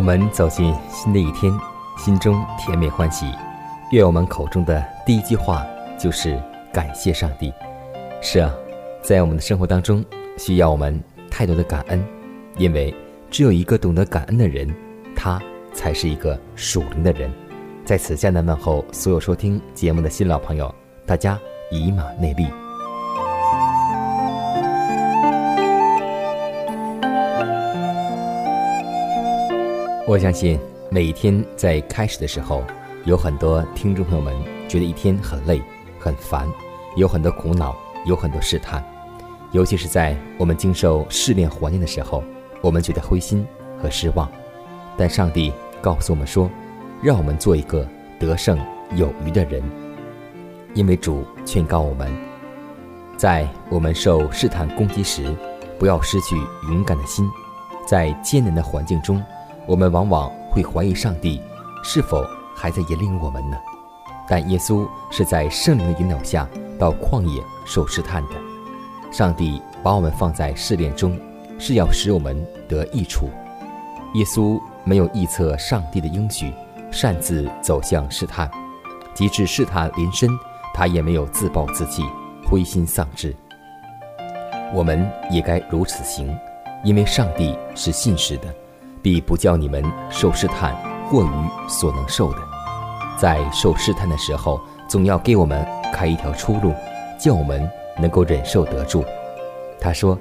我们走进新的一天，心中甜美欢喜。愿我们口中的第一句话就是感谢上帝。是啊，在我们的生活当中，需要我们太多的感恩，因为只有一个懂得感恩的人，他才是一个属灵的人。在此，艰难问候所有收听节目的新老朋友，大家以马内利。我相信每一天在开始的时候，有很多听众朋友们觉得一天很累、很烦，有很多苦恼，有很多试探。尤其是在我们经受试炼环境的时候，我们觉得灰心和失望。但上帝告诉我们说，让我们做一个得胜有余的人，因为主劝告我们，在我们受试探攻击时，不要失去勇敢的心，在艰难的环境中。我们往往会怀疑上帝是否还在引领我们呢？但耶稣是在圣灵的引导下到旷野受试探的。上帝把我们放在试炼中，是要使我们得益处。耶稣没有臆测上帝的应许，擅自走向试探；即使试探临身，他也没有自暴自弃、灰心丧志。我们也该如此行，因为上帝是信实的。必不叫你们受试探过于所能受的，在受试探的时候，总要给我们开一条出路，叫我们能够忍受得住。他说：“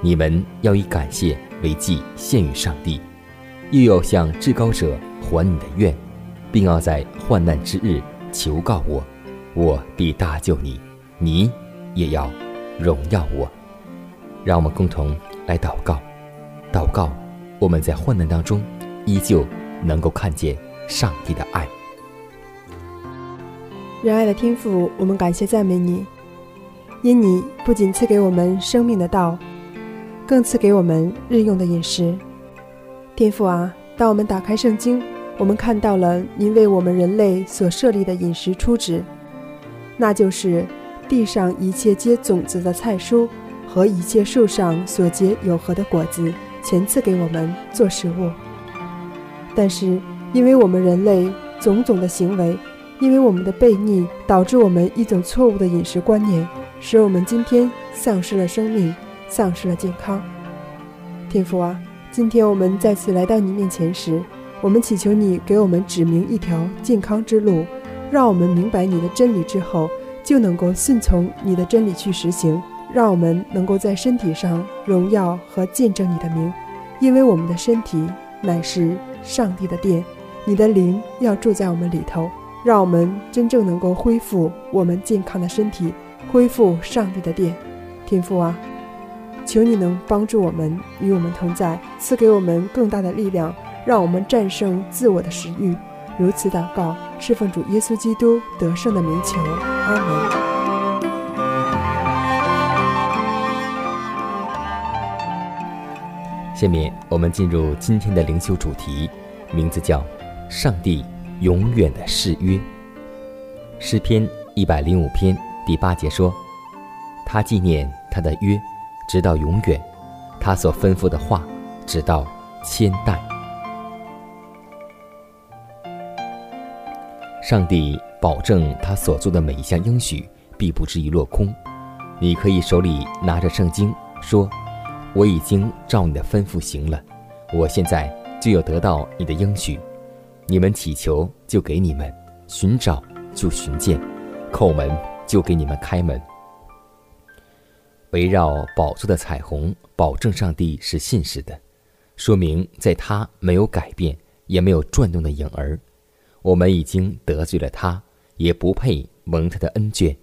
你们要以感谢为祭献与上帝，又要向至高者还你的愿，并要在患难之日求告我，我必搭救你，你也要荣耀我。”让我们共同来祷告，祷告。我们在患难当中，依旧能够看见上帝的爱。仁爱的天父，我们感谢赞美你，因你不仅赐给我们生命的道，更赐给我们日用的饮食。天父啊，当我们打开圣经，我们看到了您为我们人类所设立的饮食初旨，那就是地上一切结种子的菜蔬和一切树上所结有核的果子。前赐给我们做食物，但是因为我们人类种种的行为，因为我们的悖逆，导致我们一种错误的饮食观念，使我们今天丧失了生命，丧失了健康。天父啊，今天我们再次来到你面前时，我们祈求你给我们指明一条健康之路，让我们明白你的真理之后，就能够顺从你的真理去实行。让我们能够在身体上荣耀和见证你的名，因为我们的身体乃是上帝的殿，你的灵要住在我们里头。让我们真正能够恢复我们健康的身体，恢复上帝的殿。天父啊，求你能帮助我们，与我们同在，赐给我们更大的力量，让我们战胜自我的食欲。如此祷告，侍奉主耶稣基督得胜的名求，阿门。下面我们进入今天的灵修主题，名字叫“上帝永远的誓约”。诗篇一百零五篇第八节说：“他纪念他的约，直到永远；他所吩咐的话，直到千代。”上帝保证他所做的每一项应许必不至于落空。你可以手里拿着圣经说：“我已经照你的吩咐行了，我现在就要得到你的应许。你们祈求就给你们，寻找就寻见，叩门就给你们开门。”围绕宝座的彩虹，保证上帝是信实的，说明在他没有改变，也没有转动的影儿。我们已经得罪了他，也不配蒙他的恩眷。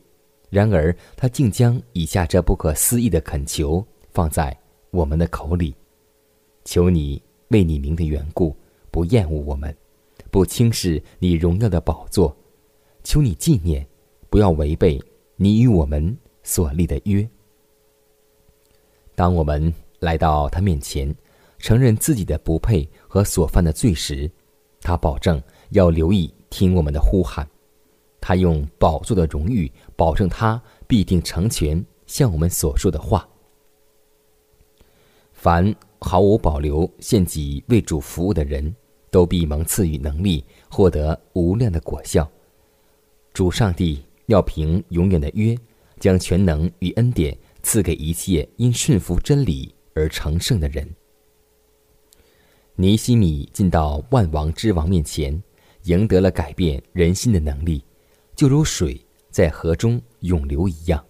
然而，他竟将以下这不可思议的恳求放在我们的口里：求你为你名的缘故，不厌恶我们，不轻视你荣耀的宝座；求你纪念，不要违背你与我们所立的约。当我们来到他面前，承认自己的不配和所犯的罪时，他保证。要留意听我们的呼喊，他用宝座的荣誉保证他必定成全向我们所说的话。凡毫无保留献己为主服务的人，都必蒙赐予能力，获得无量的果效。主上帝要凭永远的约，将全能与恩典赐给一切因顺服真理而成圣的人。尼西米进到万王之王面前。赢得了改变人心的能力，就如水在河中涌流一样。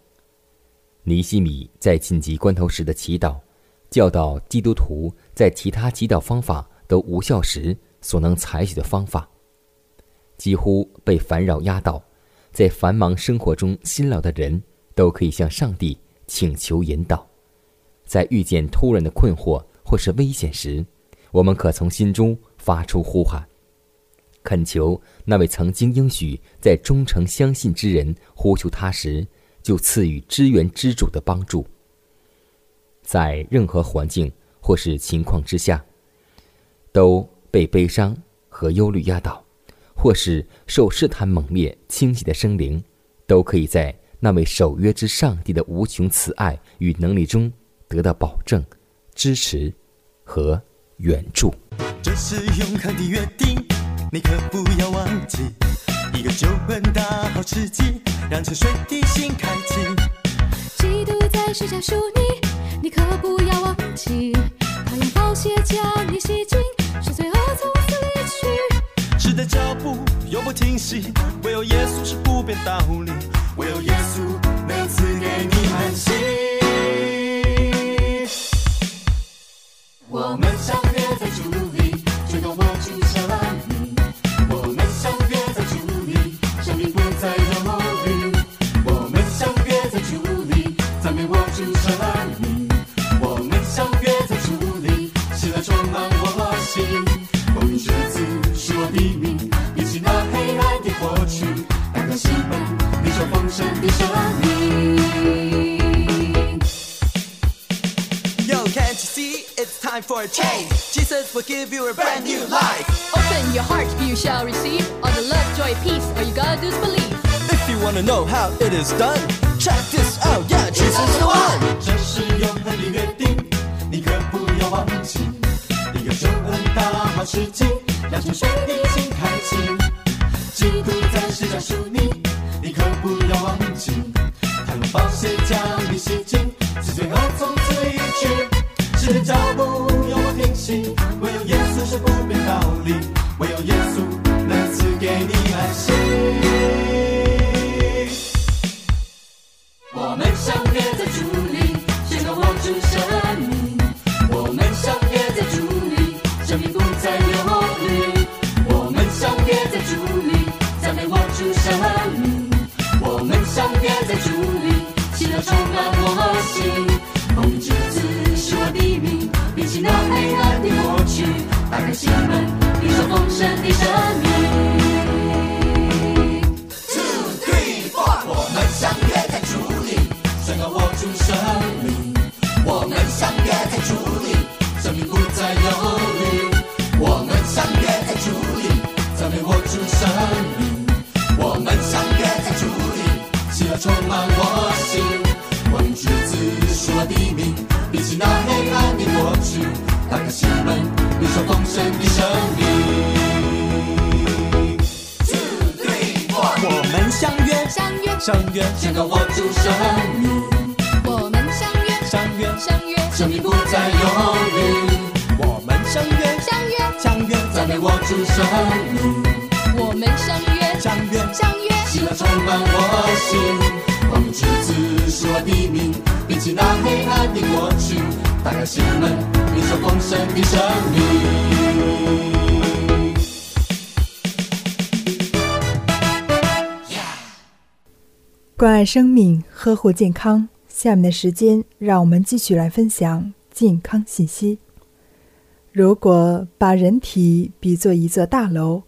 尼西米在紧急关头时的祈祷，教导基督徒在其他祈祷方法都无效时所能采取的方法。几乎被烦扰压倒，在繁忙生活中辛劳的人，都可以向上帝请求引导。在遇见突然的困惑或是危险时，我们可从心中发出呼喊。恳求那位曾经应许在忠诚相信之人呼求他时，就赐予支援之主的帮助。在任何环境或是情况之下，都被悲伤和忧虑压倒，或是受试探猛烈侵袭的生灵，都可以在那位守约之上帝的无穷慈爱与能力中得到保证、支持和援助。这是永恒的约定。你可不要忘记，一个救恩大好时机，让沉睡的心开启。基督在世上属你，你可不要忘记，他用宝血将你洗净，使罪恶从此离去。时代脚步永不停息，唯有耶稣是不变道理，wanna know how it is done, check this out. Yeah, Jesus is the one. 这是永恒的约定，你可不要忘记。一个救恩大好时机，让沉睡的 心门，领受丰盛的生命。关爱生命，呵护健康。下面的时间，让我们继续来分享健康信息。如果把人体比作一座大楼，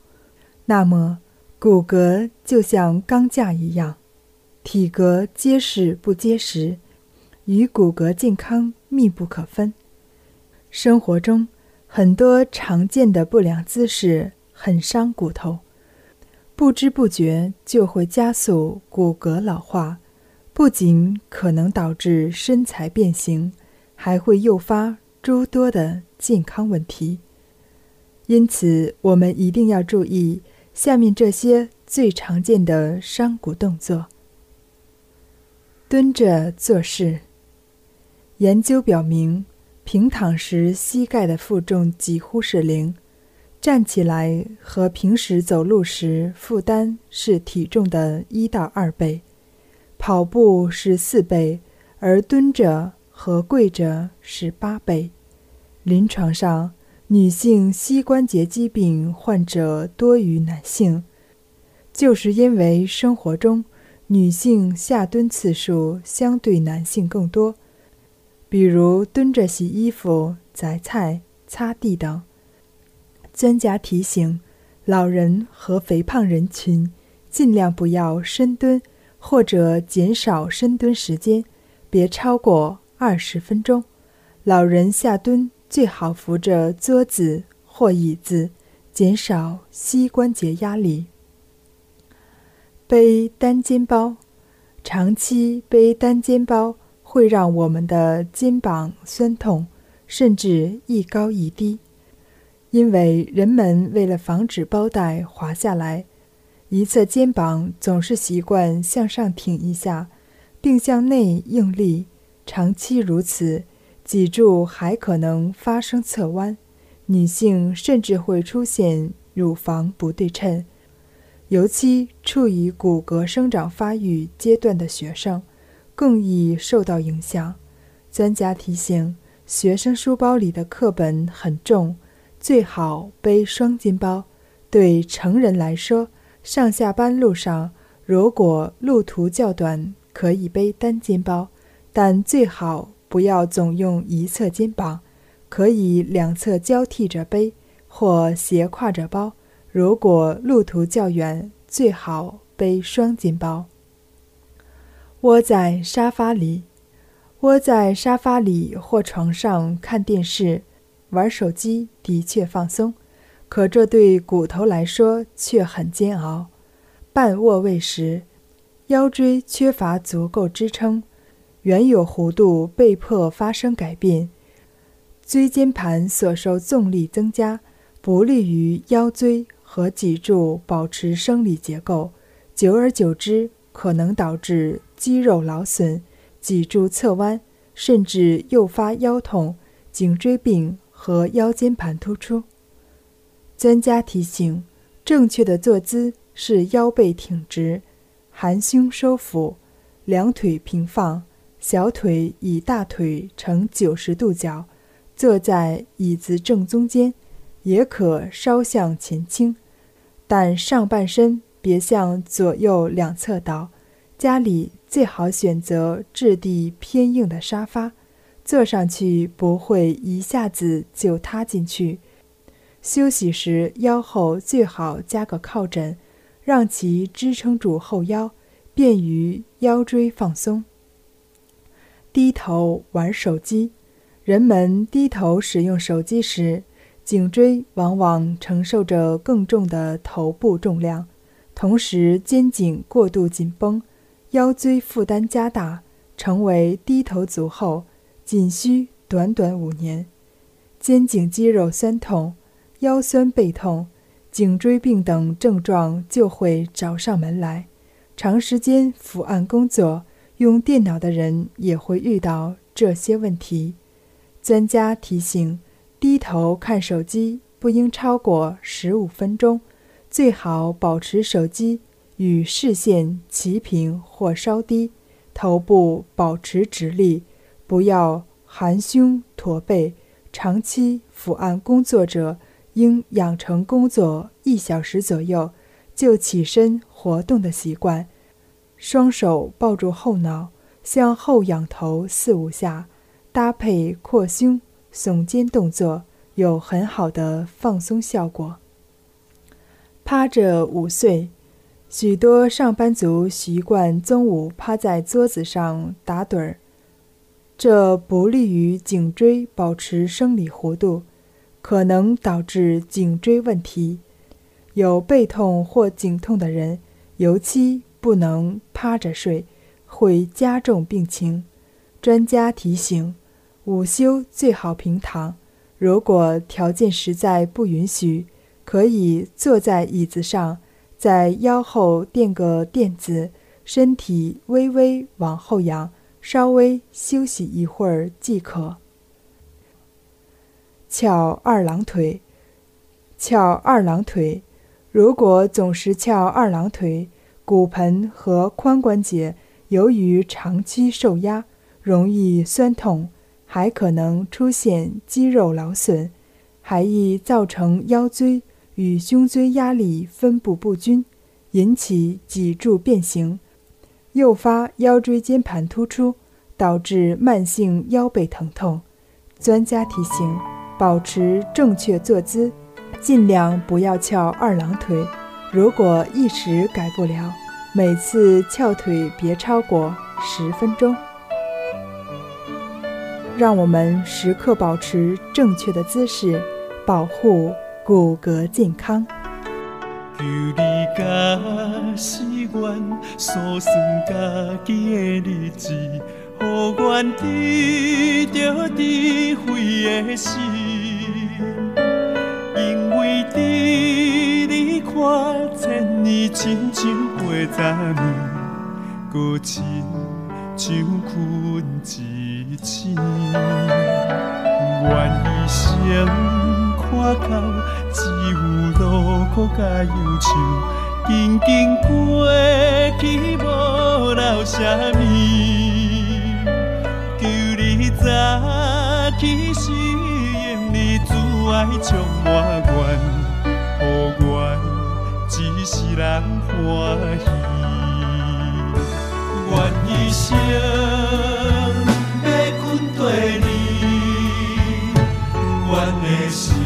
那么骨骼就像钢架一样，体格结实不结实，与骨骼健康密不可分。生活中很多常见的不良姿势很伤骨头。不知不觉就会加速骨骼老化，不仅可能导致身材变形，还会诱发诸多的健康问题。因此，我们一定要注意下面这些最常见的伤骨动作：蹲着做事。研究表明，平躺时膝盖的负重几乎是零。站起来和平时走路时负担是体重的一到二倍，跑步是四倍，而蹲着和跪着是八倍。临床上，女性膝关节疾病患者多于男性，就是因为生活中女性下蹲次数相对男性更多，比如蹲着洗衣服、择菜、擦地等。专家提醒，老人和肥胖人群尽量不要深蹲，或者减少深蹲时间，别超过二十分钟。老人下蹲最好扶着桌子或椅子，减少膝关节压力。背单肩包，长期背单肩包会让我们的肩膀酸痛，甚至一高一低。因为人们为了防止包带滑下来，一侧肩膀总是习惯向上挺一下，并向内用力。长期如此，脊柱还可能发生侧弯，女性甚至会出现乳房不对称。尤其处于骨骼生长发育阶段的学生，更易受到影响。专家提醒，学生书包里的课本很重。最好背双肩包。对成人来说，上下班路上如果路途较短，可以背单肩包，但最好不要总用一侧肩膀，可以两侧交替着背或斜挎着包。如果路途较远，最好背双肩包。窝在沙发里，窝在沙发里或床上看电视。玩手机的确放松，可这对骨头来说却很煎熬。半卧位时，腰椎缺乏足够支撑，原有弧度被迫发生改变，椎间盘所受重力增加，不利于腰椎和脊柱保持生理结构。久而久之，可能导致肌肉劳损、脊柱侧弯，甚至诱发腰痛、颈椎病。和腰间盘突出。专家提醒，正确的坐姿是腰背挺直，含胸收腹，两腿平放，小腿以大腿呈九十度角，坐在椅子正中间，也可稍向前倾，但上半身别向左右两侧倒。家里最好选择质地偏硬的沙发。坐上去不会一下子就塌进去。休息时腰后最好加个靠枕，让其支撑住后腰，便于腰椎放松。低头玩手机，人们低头使用手机时，颈椎往往承受着更重的头部重量，同时肩颈过度紧绷，腰椎负担加大。成为低头族后，仅需短短五年，肩颈肌肉酸痛、腰酸背痛、颈椎病等症状就会找上门来。长时间伏案工作、用电脑的人也会遇到这些问题。专家提醒：低头看手机不应超过十五分钟，最好保持手机与视线齐平或稍低，头部保持直立，不要。含胸驼背，长期伏案工作者应养成工作一小时左右就起身活动的习惯。双手抱住后脑，向后仰头四五下，搭配扩胸、耸肩动作，有很好的放松效果。趴着午睡，许多上班族习惯中午趴在桌子上打盹儿。这不利于颈椎保持生理弧度，可能导致颈椎问题。有背痛或颈痛的人，尤其不能趴着睡，会加重病情。专家提醒：午休最好平躺，如果条件实在不允许，可以坐在椅子上，在腰后垫个垫子，身体微微往后仰。稍微休息一会儿即可。翘二郎腿，翘二郎腿。如果总是翘二郎腿，骨盆和髋关节由于长期受压，容易酸痛，还可能出现肌肉劳损，还易造成腰椎与胸椎压力分布不均，引起脊柱变形。诱发腰椎间盘突出，导致慢性腰背疼痛。专家提醒：保持正确坐姿，尽量不要翘二郎腿。如果一时改不了，每次翘腿别超过十分钟。让我们时刻保持正确的姿势，保护骨骼健康。求你甲誓愿，数算家己的日子，予阮得着智慧的心。因为伫你看千年亲像过十年，搁亲像困一醒，愿一生。看到只有路苦甲忧愁，紧紧过去无留啥物。求你早起时，用你慈爱充满愿，予阮一世人欢喜。愿一生要跟对你，愿的心。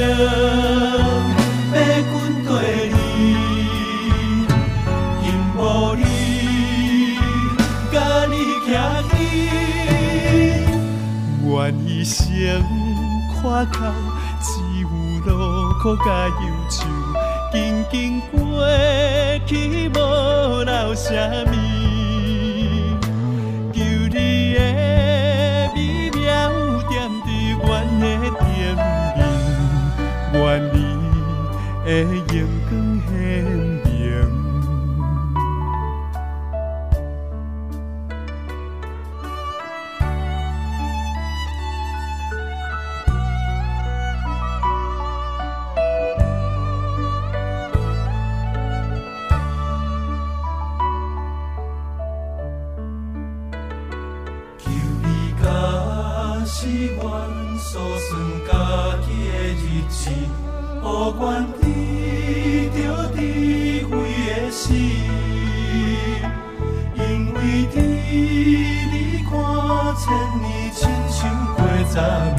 要跟对你，因无你，甲你徛起，愿一生看到只有路苦甲忧愁，紧紧过去无留什么。的求你早。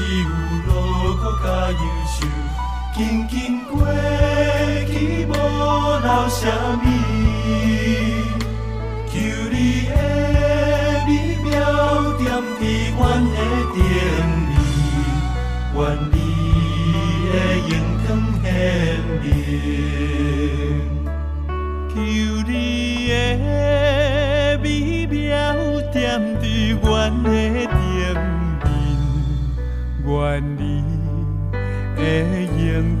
只有路苦甲忧愁，紧紧过去无留什么。求你的美妙点伫阮的顶面，愿你的荣光显明。求你的愿你的荣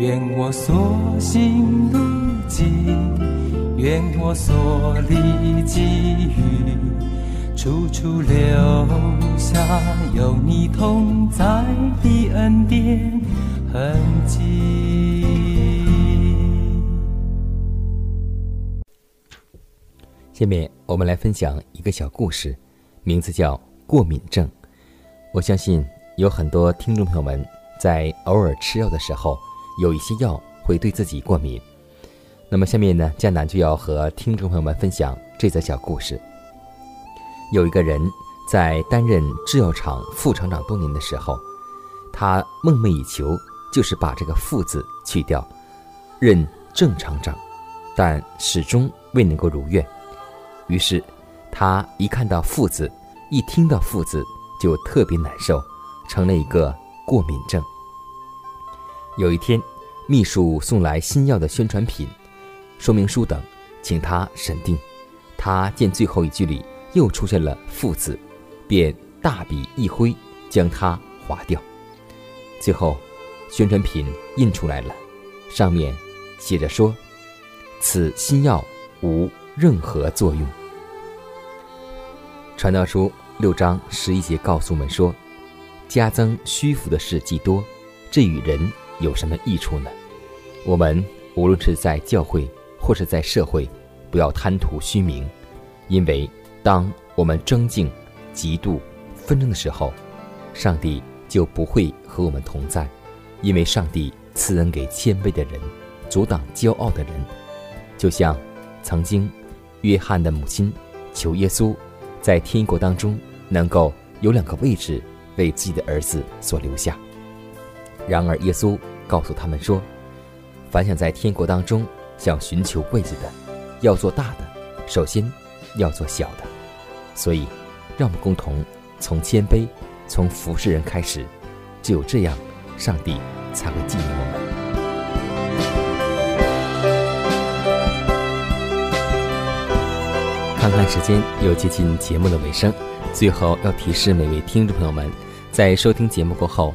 愿我所行路径，愿我所历际遇，处处留下有你同在的恩典痕迹。下面我们来分享一个小故事，名字叫过敏症。我相信有很多听众朋友们在偶尔吃药的时候，有一些药会对自己过敏。那么下面呢，江南就要和听众朋友们分享这则小故事。有一个人在担任制药厂副厂长多年的时候，他梦寐以求就是把这个“副”字去掉，任正厂长，但始终未能够如愿。于是，他一看到“副”字，一听到“副”字，就特别难受，成了一个过敏症。有一天，秘书送来新药的宣传品、说明书等，请他审定。他见最后一句里又出现了“副”字，便大笔一挥，将它划掉。最后，宣传品印出来了，上面写着说：“此新药无任何作用。”传道书六章十一节告诉我们说：“加增虚浮的事既多，这与人有什么益处呢？”我们无论是在教会或是在社会，不要贪图虚名，因为当我们争竞、嫉妒、纷争的时候，上帝就不会和我们同在，因为上帝赐恩给谦卑的人，阻挡骄傲的人。就像曾经约翰的母亲求耶稣。在天国当中，能够有两个位置为自己的儿子所留下。然而耶稣告诉他们说：“凡想在天国当中想寻求位子的，要做大的，首先要做小的。”所以，让我们共同从谦卑、从服侍人开始，只有这样，上帝才会纪念我们。看看时间，又接近节目的尾声，最后要提示每位听众朋友们，在收听节目过后。